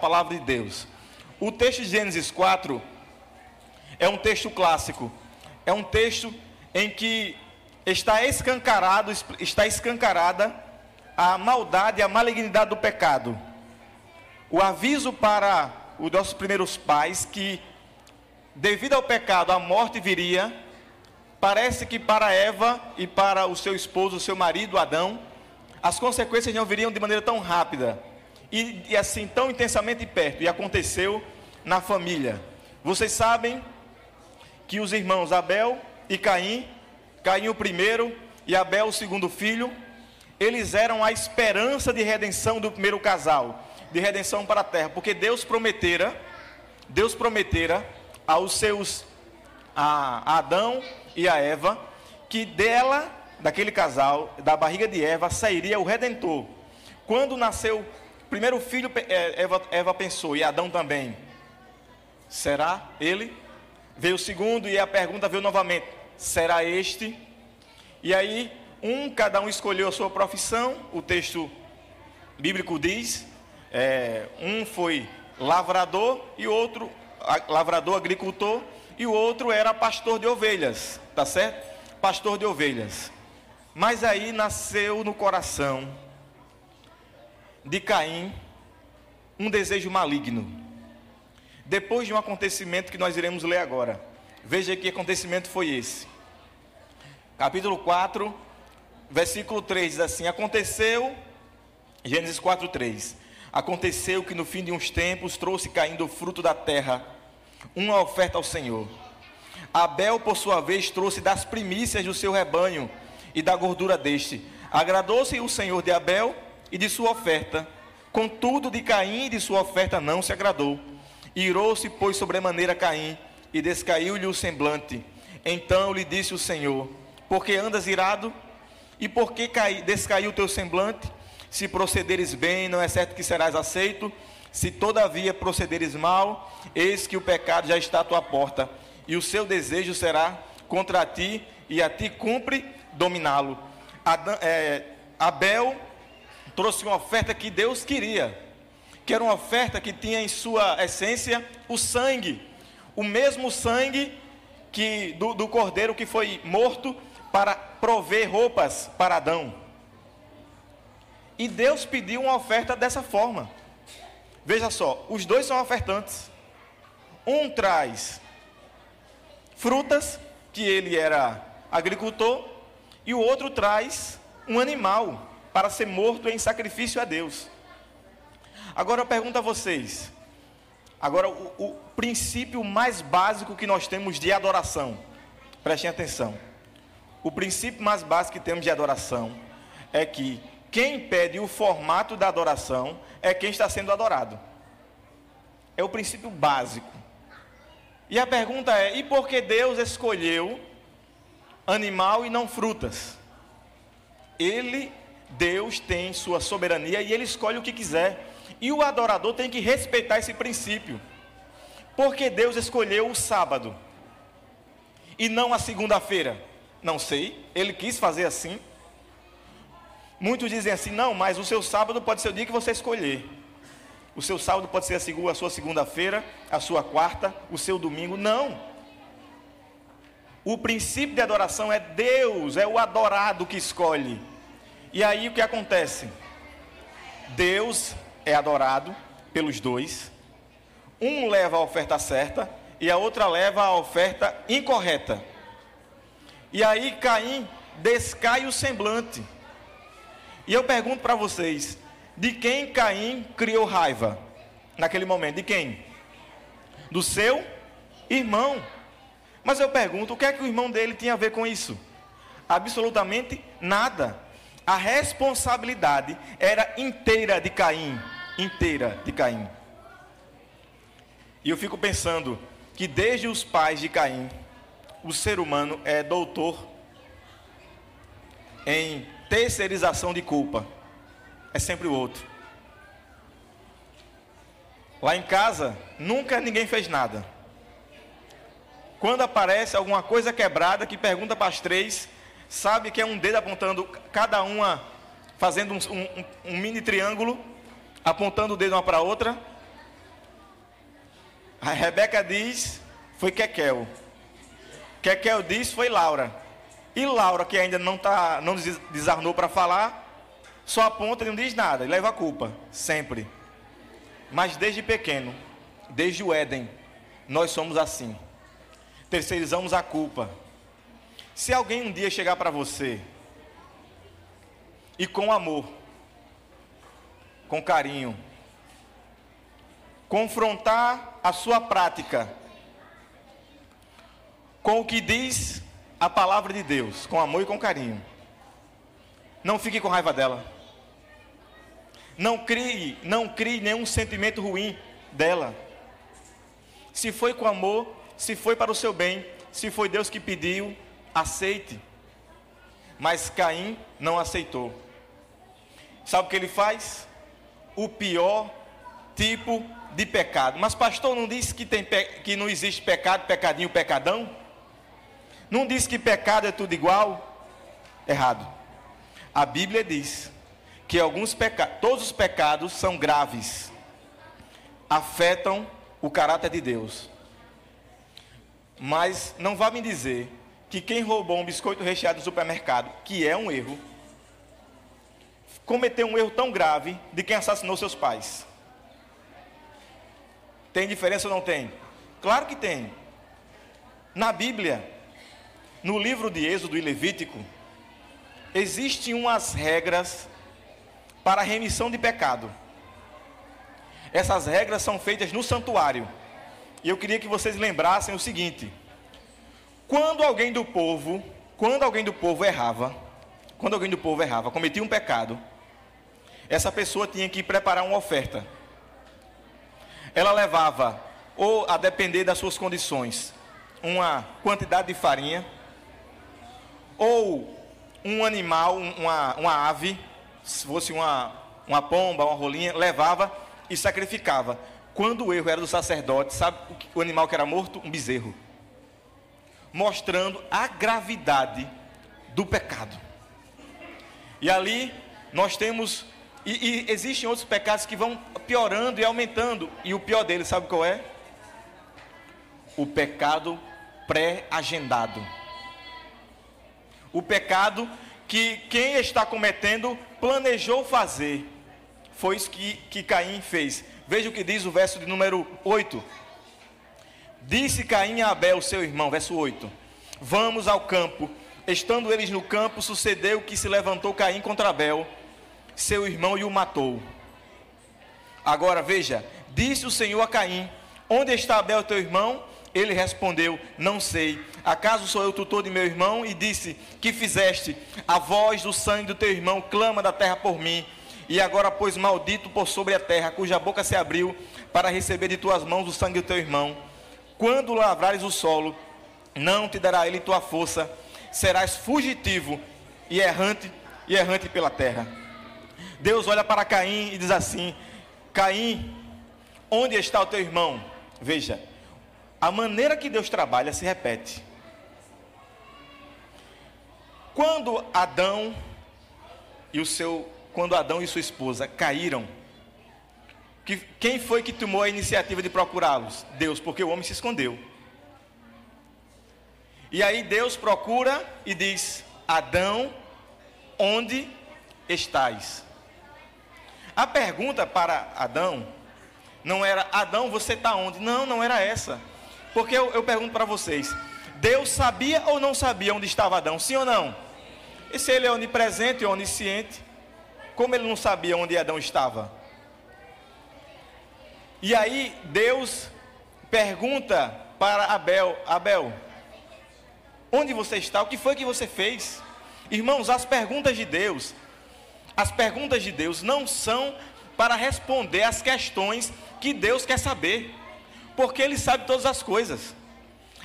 palavra de Deus. O texto de Gênesis 4 é um texto clássico. É um texto em que está escancarado, está escancarada a maldade e a malignidade do pecado. O aviso para os nossos primeiros pais que devido ao pecado a morte viria, parece que para Eva e para o seu esposo, o seu marido Adão, as consequências não viriam de maneira tão rápida e, e assim tão intensamente perto. E aconteceu na família. Vocês sabem que os irmãos Abel e Caim, Caim o primeiro e Abel o segundo filho, eles eram a esperança de redenção do primeiro casal, de redenção para a terra, porque Deus prometera, Deus prometera aos seus a Adão e a Eva que dela, daquele casal, da barriga de Eva sairia o redentor. Quando nasceu primeiro filho, é, Eva, Eva pensou, e Adão também. Será ele? Veio o segundo e a pergunta veio novamente: será este? E aí, um, cada um escolheu a sua profissão, o texto bíblico diz: é, um foi lavrador e outro, lavrador, agricultor, e o outro era pastor de ovelhas, tá certo? Pastor de ovelhas. Mas aí nasceu no coração de Caim um desejo maligno. Depois de um acontecimento que nós iremos ler agora. Veja que acontecimento foi esse. Capítulo 4, versículo 3 diz assim: Aconteceu, Gênesis 4, 3. Aconteceu que no fim de uns tempos trouxe caindo o fruto da terra, uma oferta ao Senhor. Abel, por sua vez, trouxe das primícias do seu rebanho e da gordura deste. Agradou-se o Senhor de Abel e de sua oferta. Contudo, de Caim e de sua oferta não se agradou. Irou-se, pois, sobremaneira Caim, e descaiu-lhe o semblante. Então lhe disse o Senhor: Por que andas irado? E por que descaiu o teu semblante? Se procederes bem, não é certo que serás aceito. Se todavia procederes mal, eis que o pecado já está à tua porta, e o seu desejo será contra ti, e a ti cumpre dominá-lo. É, Abel trouxe uma oferta que Deus queria, que era uma oferta que tinha em sua essência o sangue, o mesmo sangue que do, do cordeiro que foi morto para prover roupas para Adão. E Deus pediu uma oferta dessa forma. Veja só, os dois são ofertantes. Um traz frutas, que ele era agricultor, e o outro traz um animal, para ser morto em sacrifício a Deus. Agora eu pergunto a vocês, agora o, o princípio mais básico que nós temos de adoração, prestem atenção. O princípio mais básico que temos de adoração é que quem pede o formato da adoração é quem está sendo adorado. É o princípio básico. E a pergunta é: e por que Deus escolheu animal e não frutas? Ele Deus tem sua soberania e ele escolhe o que quiser. E o adorador tem que respeitar esse princípio. Porque Deus escolheu o sábado e não a segunda-feira? Não sei, ele quis fazer assim. Muitos dizem assim: não, mas o seu sábado pode ser o dia que você escolher. O seu sábado pode ser a sua segunda-feira, a sua quarta, o seu domingo. Não. O princípio de adoração é Deus, é o adorado que escolhe. E aí o que acontece? Deus é adorado pelos dois. Um leva a oferta certa e a outra leva a oferta incorreta. E aí Caim descai o semblante. E eu pergunto para vocês: de quem Caim criou raiva naquele momento? De quem? Do seu irmão. Mas eu pergunto: o que é que o irmão dele tinha a ver com isso? Absolutamente nada a responsabilidade era inteira de Caim, inteira de Caim. E eu fico pensando que desde os pais de Caim, o ser humano é doutor em terceirização de culpa. É sempre o outro. Lá em casa, nunca ninguém fez nada. Quando aparece alguma coisa quebrada que pergunta para as três, sabe que é um dedo apontando, cada uma fazendo um, um, um mini triângulo, apontando o dedo uma para a outra. A Rebeca diz, foi Kekel. Kekel diz, foi Laura. E Laura, que ainda não, tá, não desarnou para falar, só aponta e não diz nada, e leva a culpa, sempre. Mas desde pequeno, desde o Éden, nós somos assim. Terceirizamos a culpa. Se alguém um dia chegar para você e com amor, com carinho, confrontar a sua prática com o que diz a palavra de Deus, com amor e com carinho. Não fique com raiva dela. Não crie, não crie nenhum sentimento ruim dela. Se foi com amor, se foi para o seu bem, se foi Deus que pediu, aceite. Mas Caim não aceitou. Sabe o que ele faz? O pior tipo de pecado. Mas pastor não disse que, tem, que não existe pecado, pecadinho, pecadão? Não diz que pecado é tudo igual? Errado. A Bíblia diz que alguns pecados, todos os pecados são graves, afetam o caráter de Deus. Mas não vá me dizer que quem roubou um biscoito recheado no supermercado, que é um erro, cometeu um erro tão grave de quem assassinou seus pais. Tem diferença ou não tem? Claro que tem. Na Bíblia, no livro de Êxodo e Levítico, existem umas regras para remissão de pecado. Essas regras são feitas no santuário. E eu queria que vocês lembrassem o seguinte: quando alguém do povo, quando alguém do povo errava, quando alguém do povo errava, cometia um pecado, essa pessoa tinha que preparar uma oferta. Ela levava, ou a depender das suas condições, uma quantidade de farinha, ou um animal, uma, uma ave, se fosse uma, uma pomba, uma rolinha, levava e sacrificava. Quando o erro era do sacerdote, sabe o animal que era morto? Um bezerro. Mostrando a gravidade do pecado. E ali nós temos e, e, existem outros pecados que vão piorando e aumentando. E o pior deles, sabe qual é? O pecado pré-agendado. O pecado que quem está cometendo planejou fazer. Foi isso que, que Caim fez. Veja o que diz o verso de número 8. Disse Caim a Abel, seu irmão, verso 8: Vamos ao campo. Estando eles no campo, sucedeu que se levantou Caim contra Abel seu irmão e o matou. Agora veja, disse o Senhor a Caim: Onde está Abel, teu irmão? Ele respondeu: Não sei. Acaso sou eu tutor de meu irmão? E disse: Que fizeste? A voz do sangue do teu irmão clama da terra por mim. E agora, pois, maldito por sobre a terra, cuja boca se abriu para receber de tuas mãos o sangue do teu irmão. Quando lavrares o solo, não te dará ele tua força, serás fugitivo e errante e errante pela terra. Deus olha para Caim e diz assim: Caim, onde está o teu irmão? Veja, a maneira que Deus trabalha se repete. Quando Adão e o seu, quando Adão e sua esposa caíram, que, quem foi que tomou a iniciativa de procurá-los? Deus, porque o homem se escondeu. E aí Deus procura e diz: Adão, onde estás? A pergunta para Adão não era: Adão, você está onde? Não, não era essa. Porque eu, eu pergunto para vocês: Deus sabia ou não sabia onde estava Adão? Sim ou não? E se ele é onipresente e onisciente, como ele não sabia onde Adão estava? E aí Deus pergunta para Abel: Abel, onde você está? O que foi que você fez? Irmãos, as perguntas de Deus as perguntas de Deus não são para responder às questões que Deus quer saber, porque Ele sabe todas as coisas.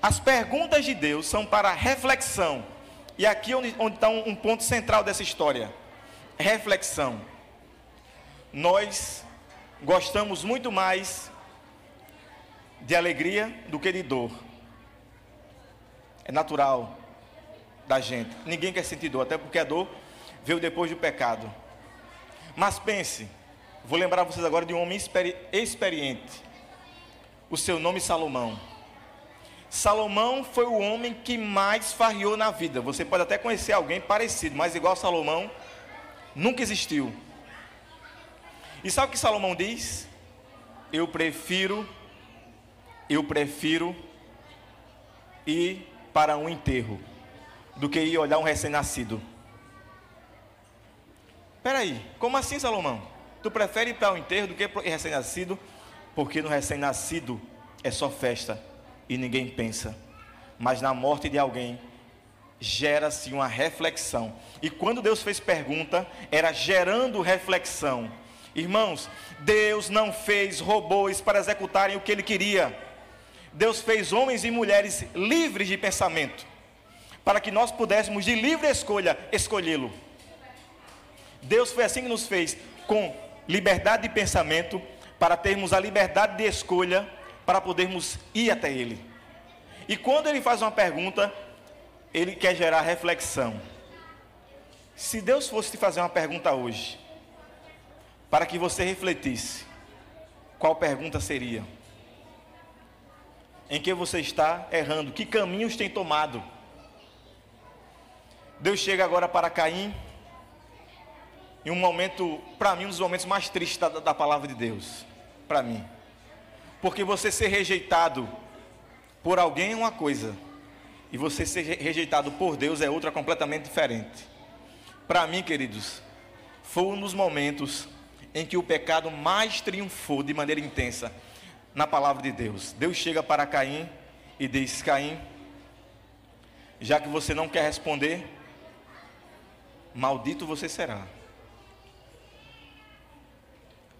As perguntas de Deus são para reflexão, e aqui onde, está um ponto central dessa história: reflexão. Nós gostamos muito mais de alegria do que de dor. É natural da gente. Ninguém quer sentir dor, até porque a dor veio depois do pecado. Mas pense, vou lembrar vocês agora de um homem experi experiente. o seu nome Salomão. Salomão foi o homem que mais farriou na vida. Você pode até conhecer alguém parecido, mas igual Salomão, nunca existiu. E sabe o que Salomão diz? Eu prefiro, eu prefiro ir para um enterro do que ir olhar um recém-nascido. Peraí, como assim, Salomão? Tu prefere ir para um enterro do que para recém-nascido? Porque no recém-nascido é só festa e ninguém pensa. Mas na morte de alguém gera-se uma reflexão. E quando Deus fez pergunta, era gerando reflexão. Irmãos, Deus não fez robôs para executarem o que ele queria. Deus fez homens e mulheres livres de pensamento, para que nós pudéssemos de livre escolha escolhê-lo. Deus foi assim que nos fez, com liberdade de pensamento, para termos a liberdade de escolha, para podermos ir até Ele. E quando Ele faz uma pergunta, Ele quer gerar reflexão. Se Deus fosse te fazer uma pergunta hoje, para que você refletisse, qual pergunta seria? Em que você está errando? Que caminhos tem tomado? Deus chega agora para Caim em um momento, para mim, um dos momentos mais tristes da, da palavra de Deus. Para mim. Porque você ser rejeitado por alguém é uma coisa, e você ser rejeitado por Deus é outra completamente diferente. Para mim, queridos, foi um dos momentos em que o pecado mais triunfou de maneira intensa na palavra de Deus. Deus chega para Caim e diz: Caim, já que você não quer responder, maldito você será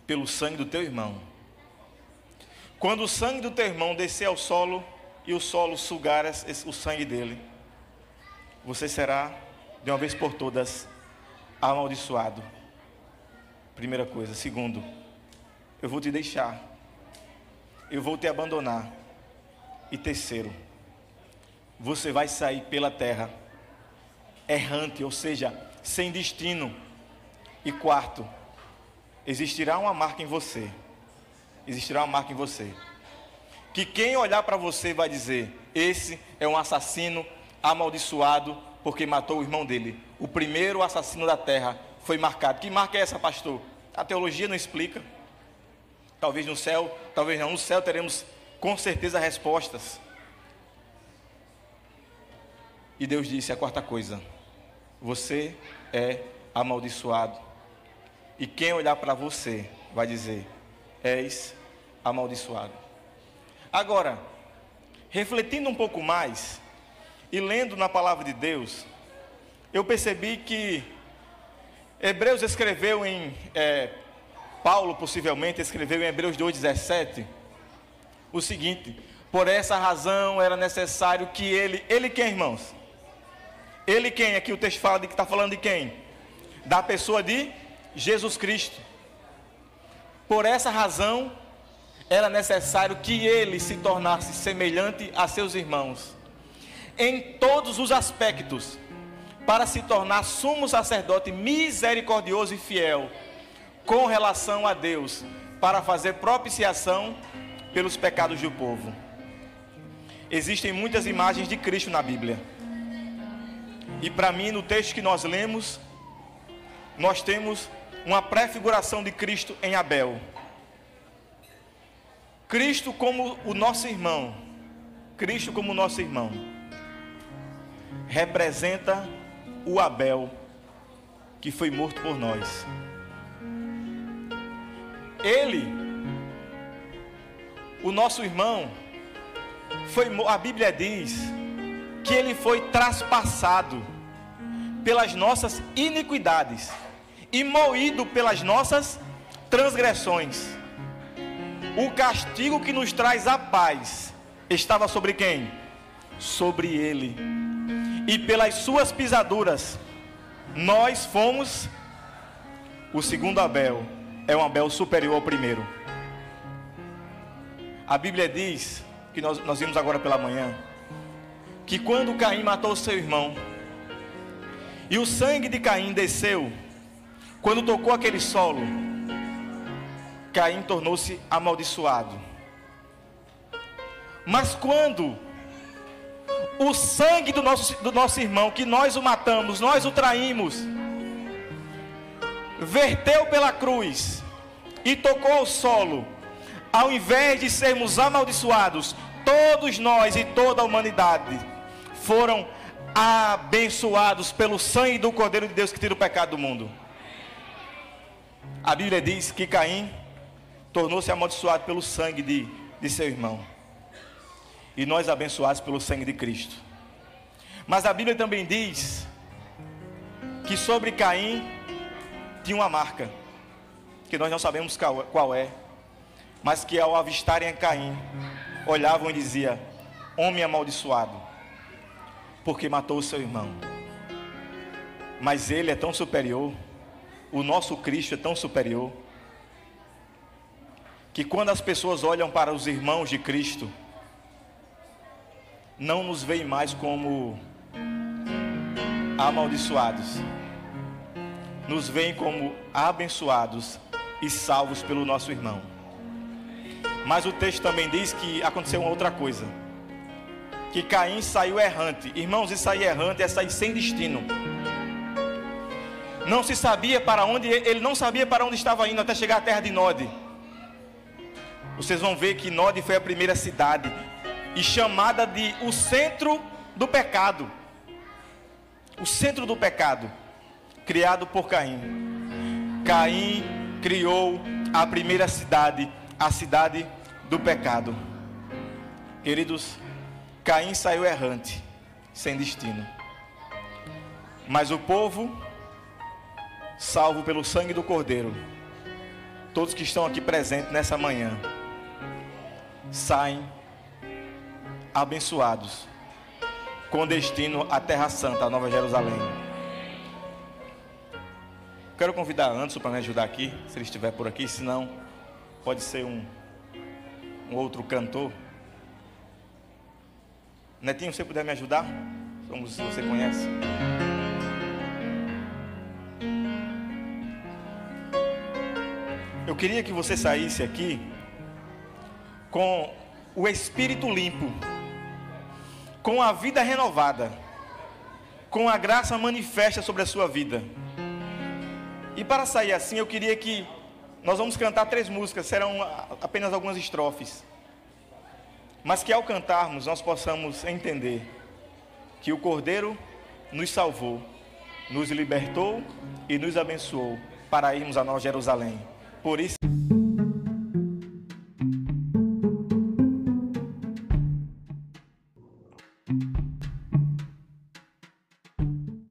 pelo sangue do teu irmão. Quando o sangue do teu irmão descer ao solo e o solo sugar o sangue dele, você será, de uma vez por todas, amaldiçoado. Primeira coisa. Segundo, eu vou te deixar, eu vou te abandonar. E terceiro, você vai sair pela terra errante, ou seja, sem destino. E quarto, existirá uma marca em você. Existirá uma marca em você. Que quem olhar para você vai dizer: esse é um assassino amaldiçoado porque matou o irmão dele. O primeiro assassino da terra foi marcado. Que marca é essa, pastor? A teologia não explica. Talvez no céu, talvez não. No céu teremos com certeza respostas. E Deus disse a quarta coisa: Você é amaldiçoado e quem olhar para você vai dizer: És amaldiçoado. Agora, refletindo um pouco mais e lendo na palavra de Deus, eu percebi que Hebreus escreveu em. É, Paulo possivelmente escreveu em Hebreus 2,17 o seguinte: Por essa razão era necessário que ele. Ele quem, irmãos? Ele quem? Aqui o texto fala de que está falando de quem? Da pessoa de Jesus Cristo. Por essa razão, era necessário que ele se tornasse semelhante a seus irmãos, em todos os aspectos, para se tornar sumo sacerdote misericordioso e fiel, com relação a Deus, para fazer propiciação pelos pecados do povo. Existem muitas imagens de Cristo na Bíblia. E para mim, no texto que nós lemos, nós temos uma prefiguração de Cristo em Abel. Cristo como o nosso irmão, Cristo como o nosso irmão, representa o Abel que foi morto por nós. Ele, o nosso irmão, foi, a Bíblia diz que ele foi traspassado pelas nossas iniquidades e moído pelas nossas transgressões. O castigo que nos traz a paz estava sobre quem? Sobre ele. E pelas suas pisaduras, nós fomos. O segundo Abel é um Abel superior ao primeiro. A Bíblia diz, que nós, nós vimos agora pela manhã, que quando Caim matou seu irmão, e o sangue de Caim desceu quando tocou aquele solo, Caim tornou-se amaldiçoado. Mas quando o sangue do nosso, do nosso irmão, que nós o matamos, nós o traímos, verteu pela cruz e tocou ao solo, ao invés de sermos amaldiçoados, todos nós e toda a humanidade foram abençoados pelo sangue do Cordeiro de Deus que tira o pecado do mundo. A Bíblia diz que Caim tornou-se amaldiçoado pelo sangue de, de seu irmão. E nós abençoados pelo sangue de Cristo. Mas a Bíblia também diz que sobre Caim tinha uma marca, que nós não sabemos qual é, mas que ao avistarem Caim, olhavam e diziam: Homem amaldiçoado, porque matou o seu irmão. Mas ele é tão superior, o nosso Cristo é tão superior, que quando as pessoas olham para os irmãos de Cristo, não nos veem mais como amaldiçoados, nos veem como abençoados e salvos pelo nosso irmão. Mas o texto também diz que aconteceu uma outra coisa. Que Caim saiu errante. Irmãos, e sair errante é sair sem destino. Não se sabia para onde, ele não sabia para onde estava indo até chegar à terra de Nod. Vocês vão ver que Nod foi a primeira cidade e chamada de o centro do pecado. O centro do pecado, criado por Caim. Caim criou a primeira cidade, a cidade do pecado. Queridos, Caim saiu errante, sem destino. Mas o povo, salvo pelo sangue do Cordeiro, todos que estão aqui presentes nessa manhã, saem abençoados, com destino à Terra Santa, a Nova Jerusalém. Quero convidar Anderson para me ajudar aqui, se ele estiver por aqui, senão pode ser um, um outro cantor. Netinho, você puder me ajudar? Como você conhece. Eu queria que você saísse aqui com o espírito limpo, com a vida renovada, com a graça manifesta sobre a sua vida. E para sair assim, eu queria que nós vamos cantar três músicas, serão apenas algumas estrofes. Mas que ao cantarmos nós possamos entender que o Cordeiro nos salvou, nos libertou e nos abençoou para irmos a Nova Jerusalém. Por isso.